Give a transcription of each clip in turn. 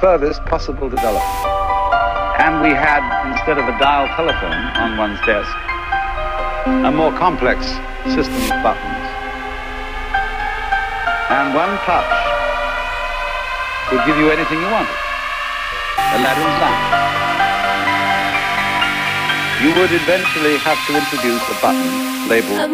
furthest possible development. And we had, instead of a dial telephone on one's desk, a more complex system of buttons. And one touch could give you anything you wanted. Aladdin's lamp. You would eventually have to introduce a button labeled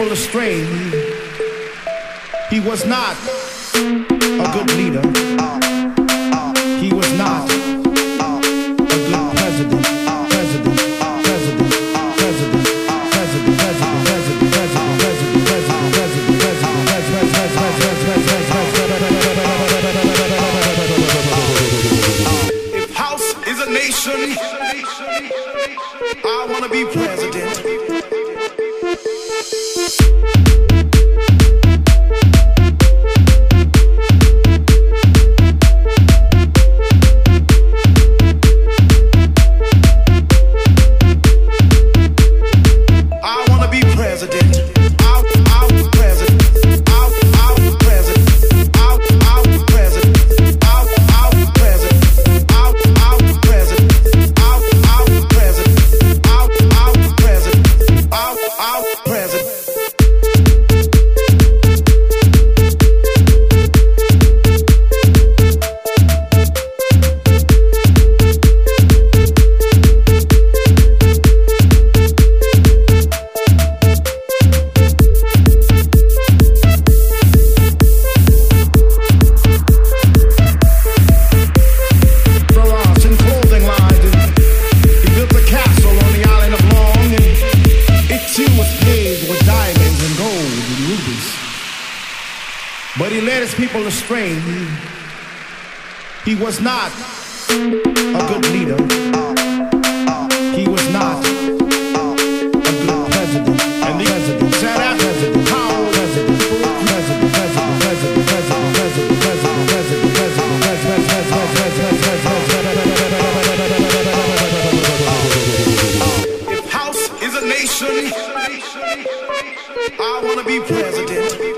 people astray. He was not a good leader. I wanna be president.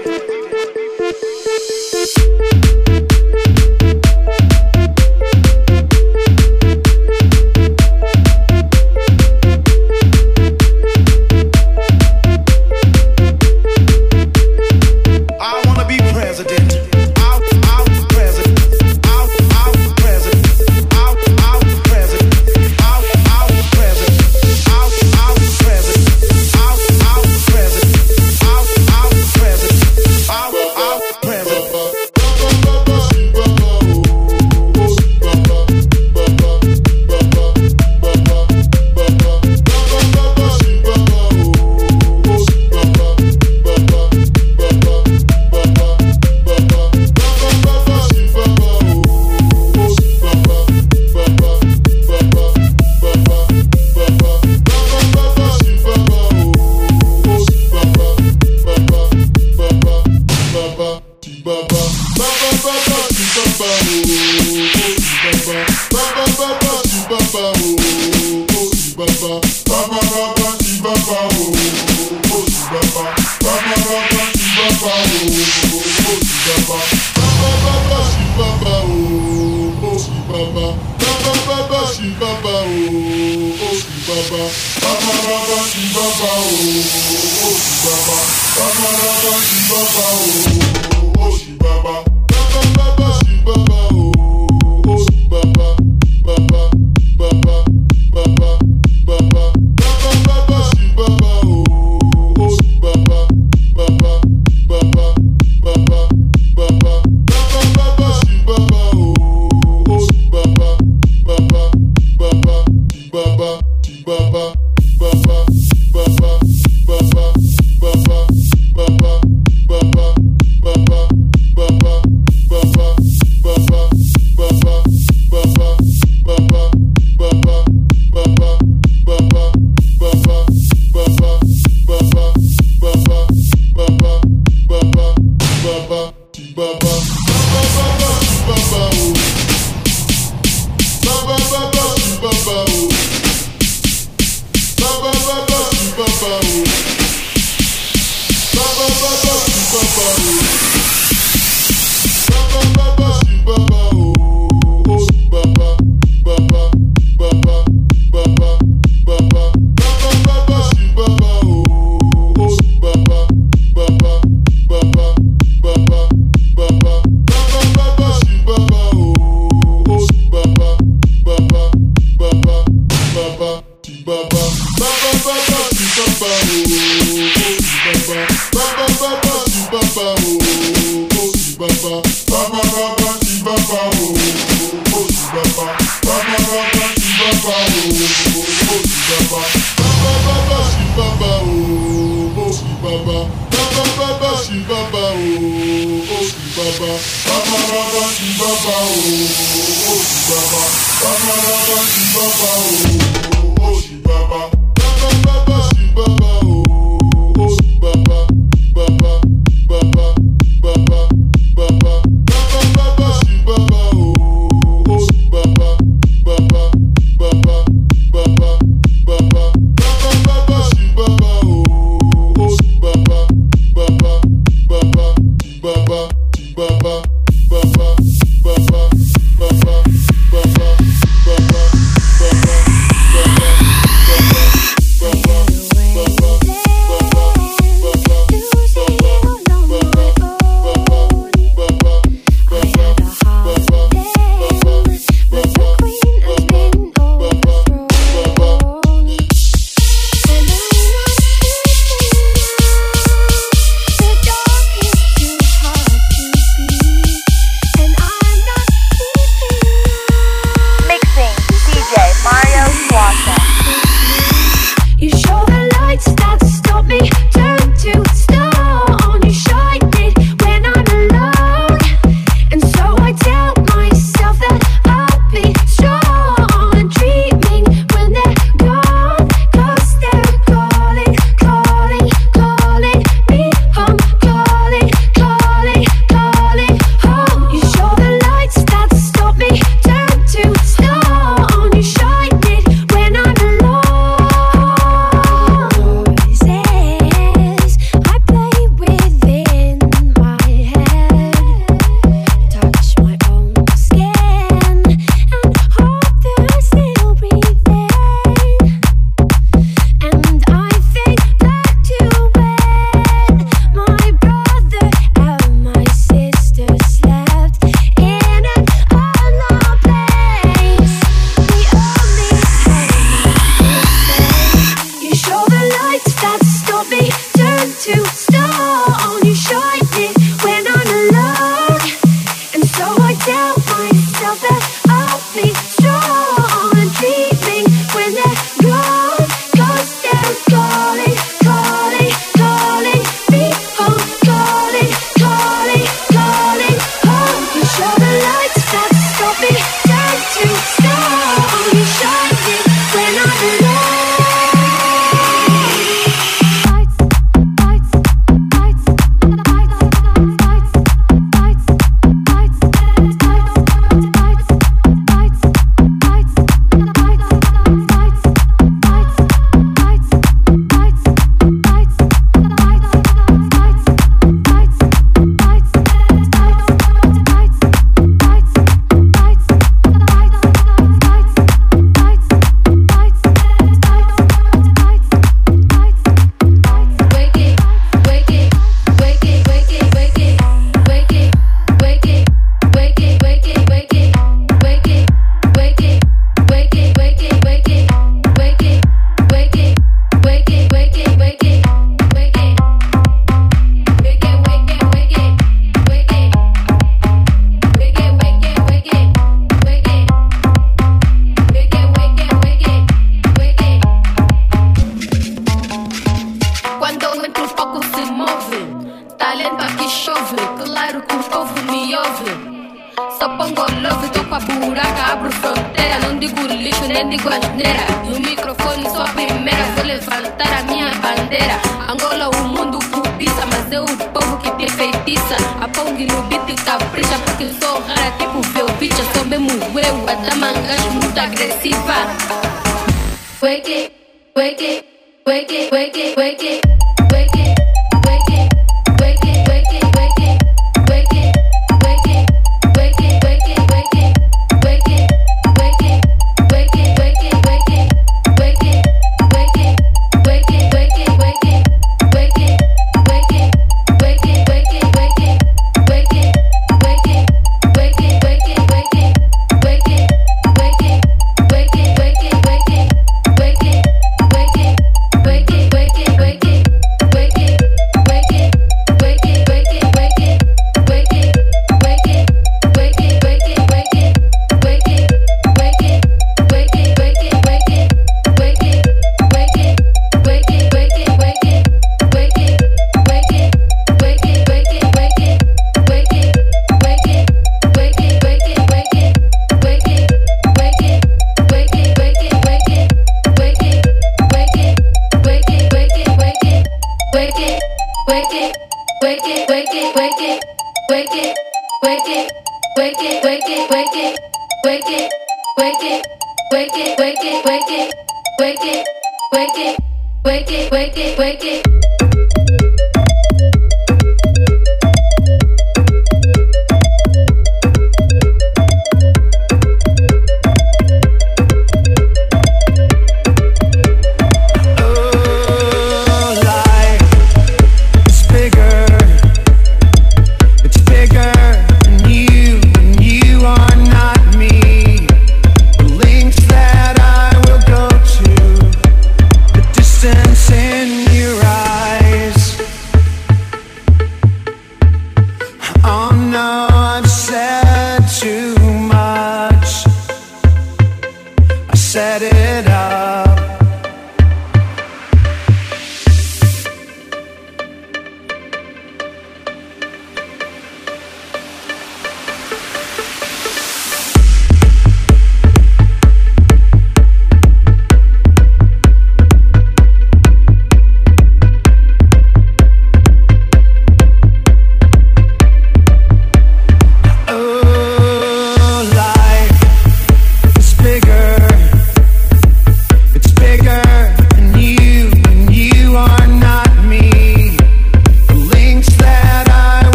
Wake it, wake it,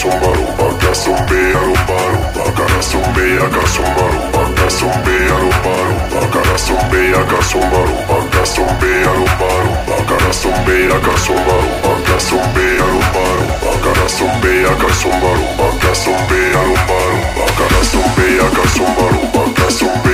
zumba rumba, ka zumbea rumba rumba, kara zumbea ka zumba rumba, ka zumbea rumba rumba, kara zumbea ka zumba rumba, ka zumbea rumba rumba, kara zumbea ka zumba rumba, ka zumbea rumba rumba, kara zumbea ka zumba rumba, ka zumbea rumba rumba, kara zumbea ka zumba rumba, ka zumbea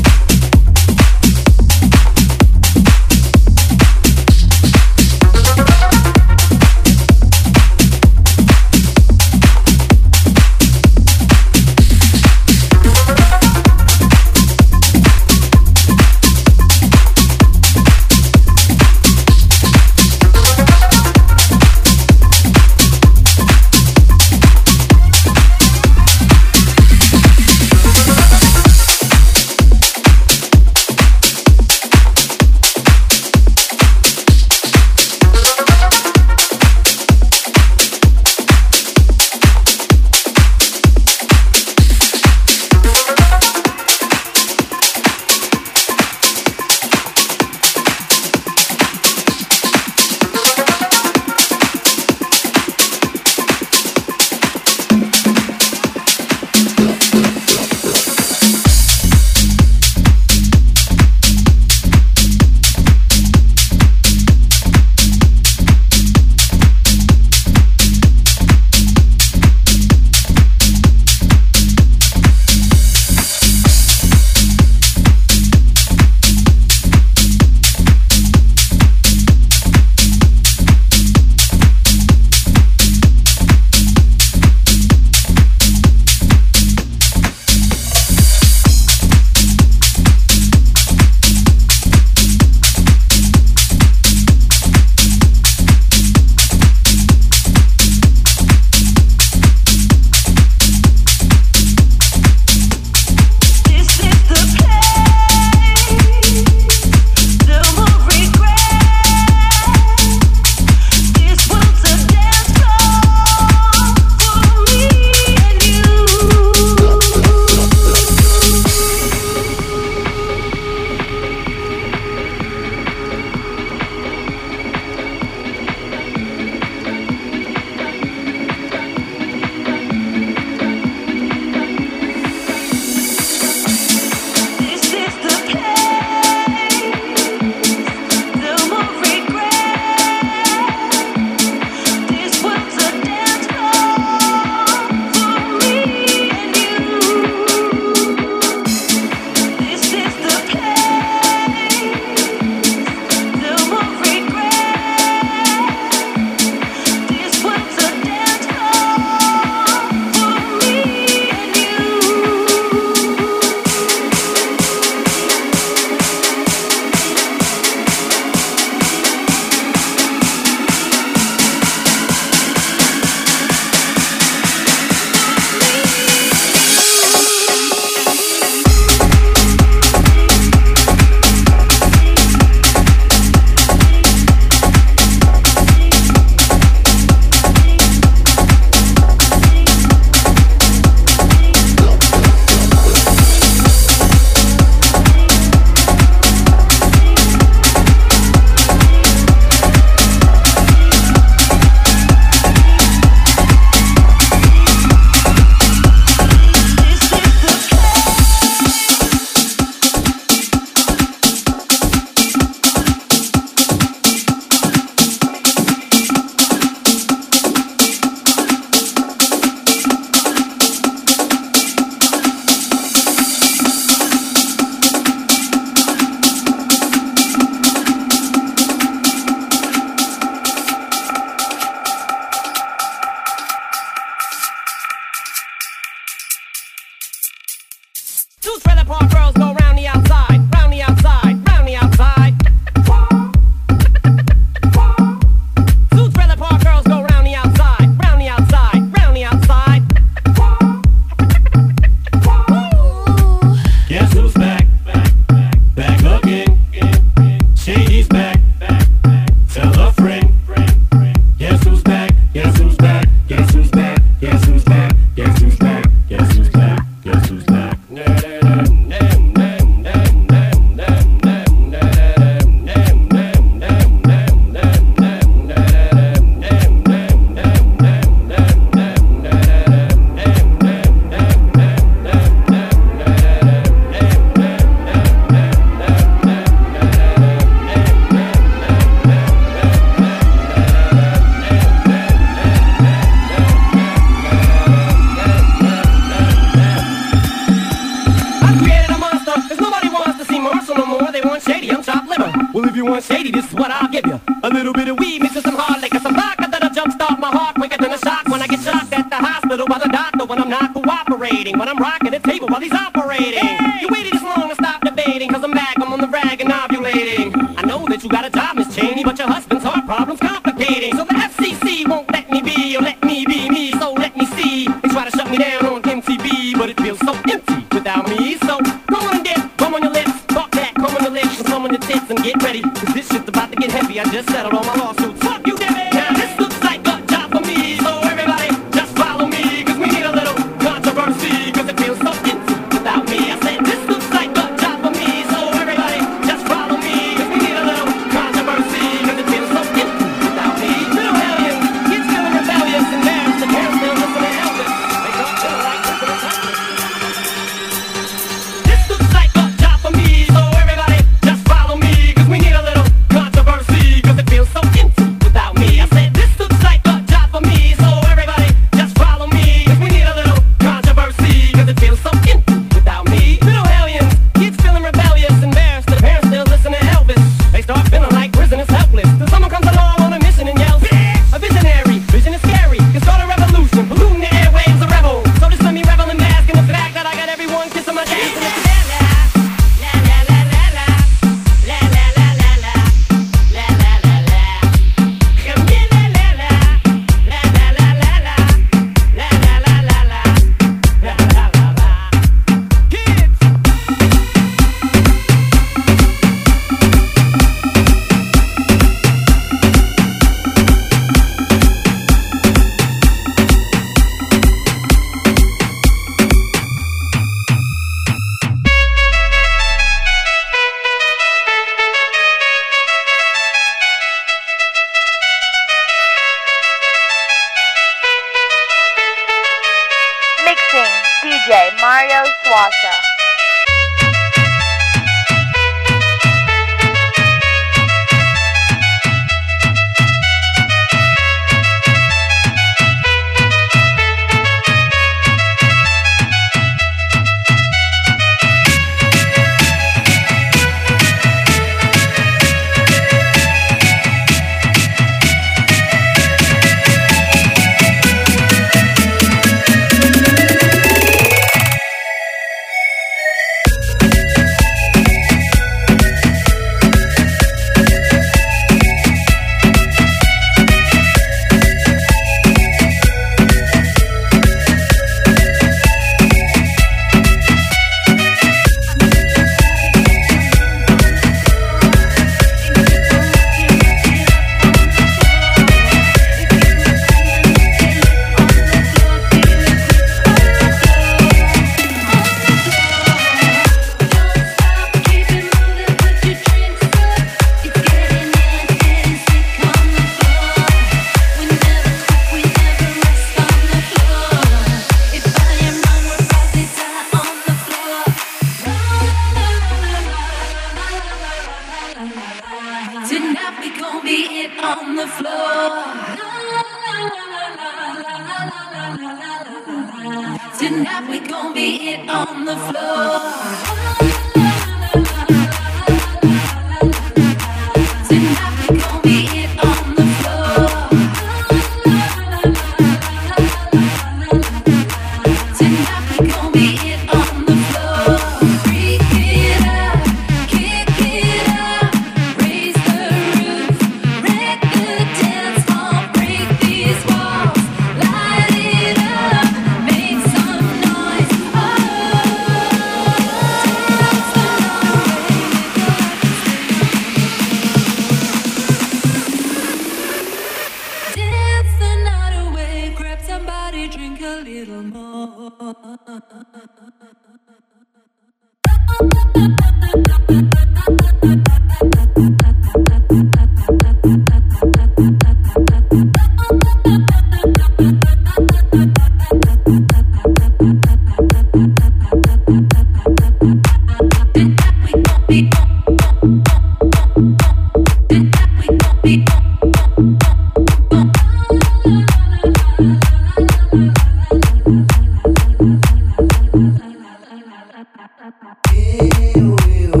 Dance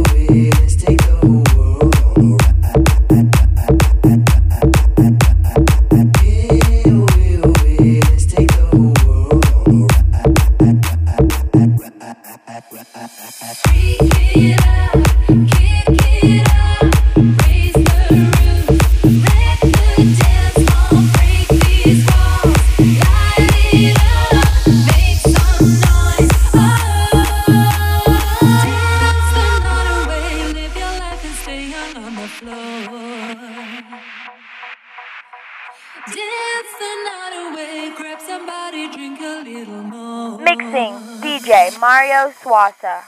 Swassa.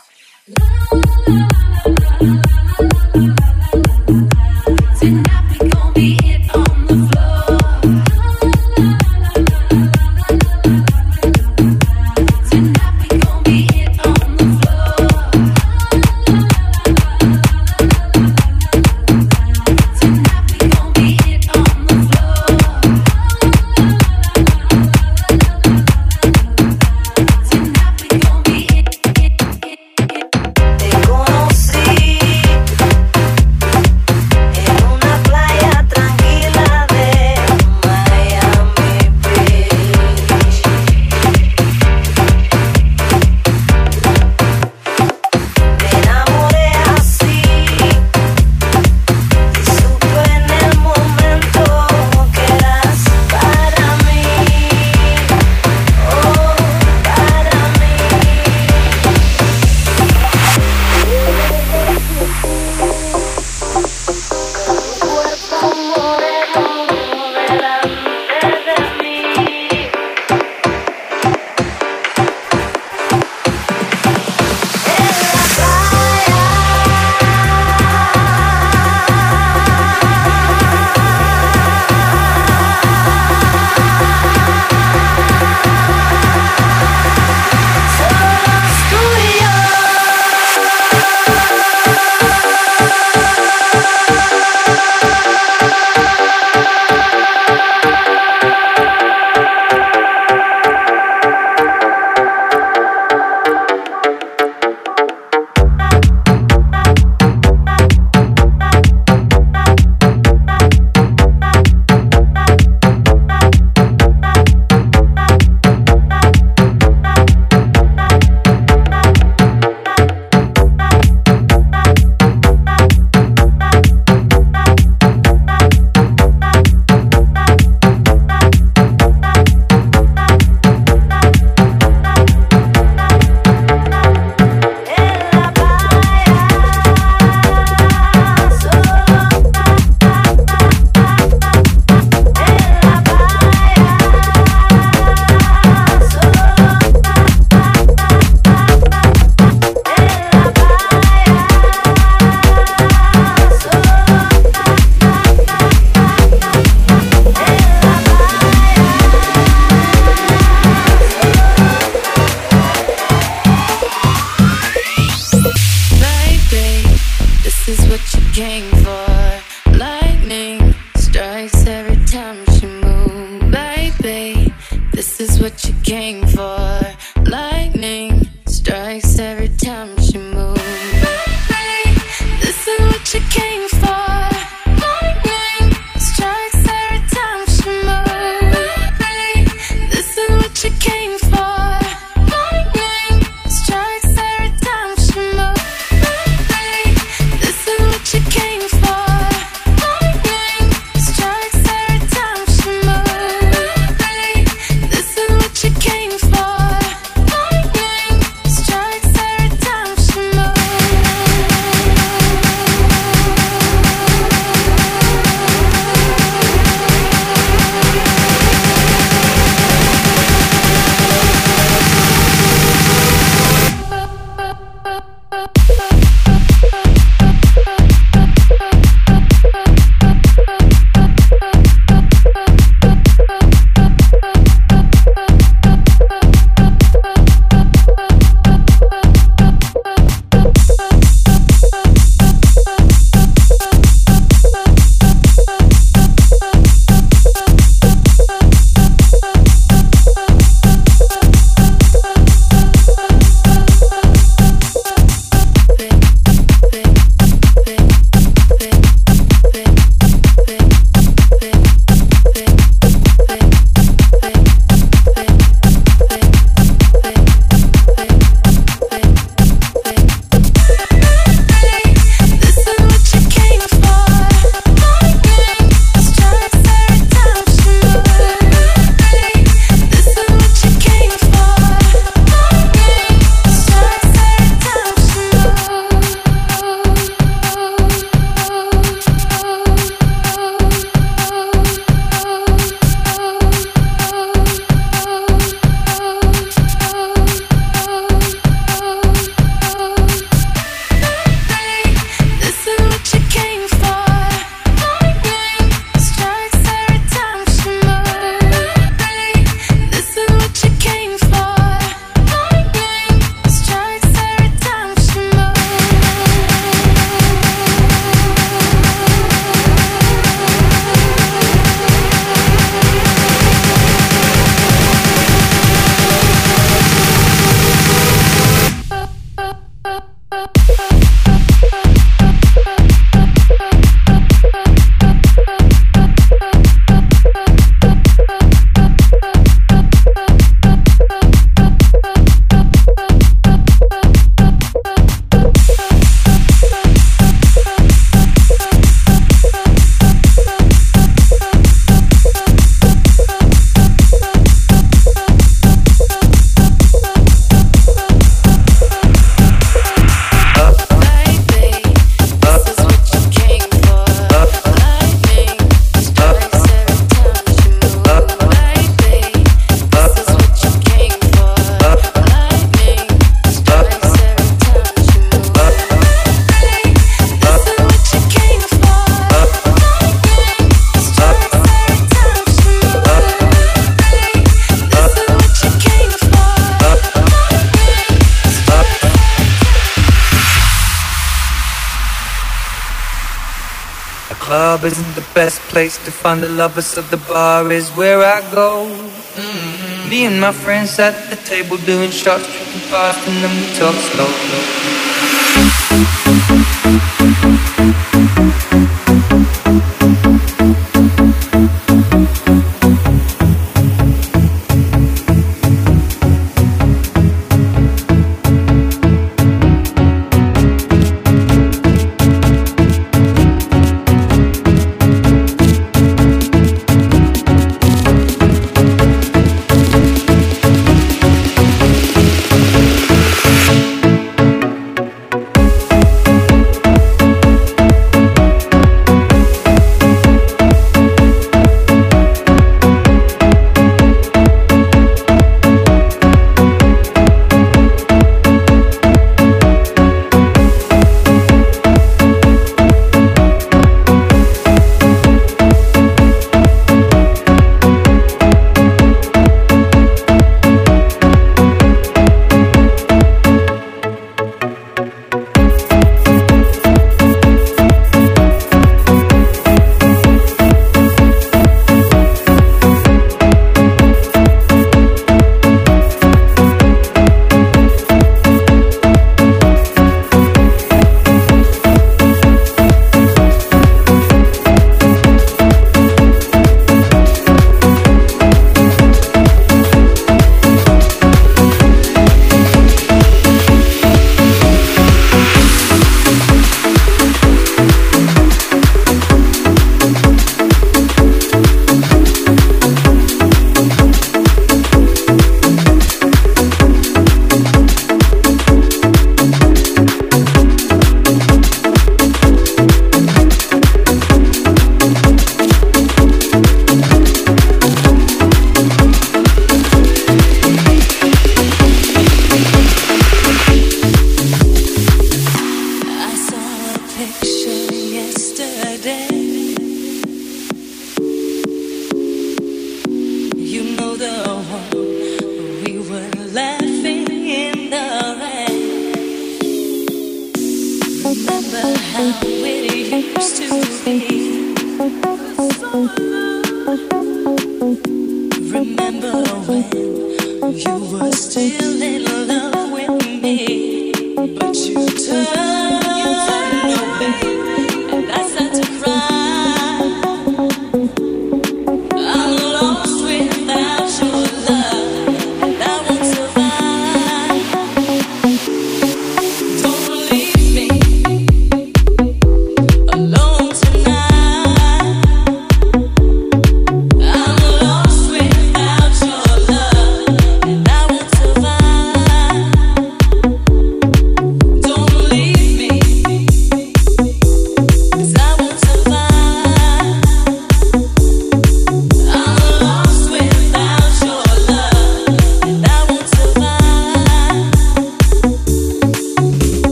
Place to find the lovers, of the bar is where I go. Mm-hmm. Me and my friends at the table doing shots, tripping fast, and then we talk slow.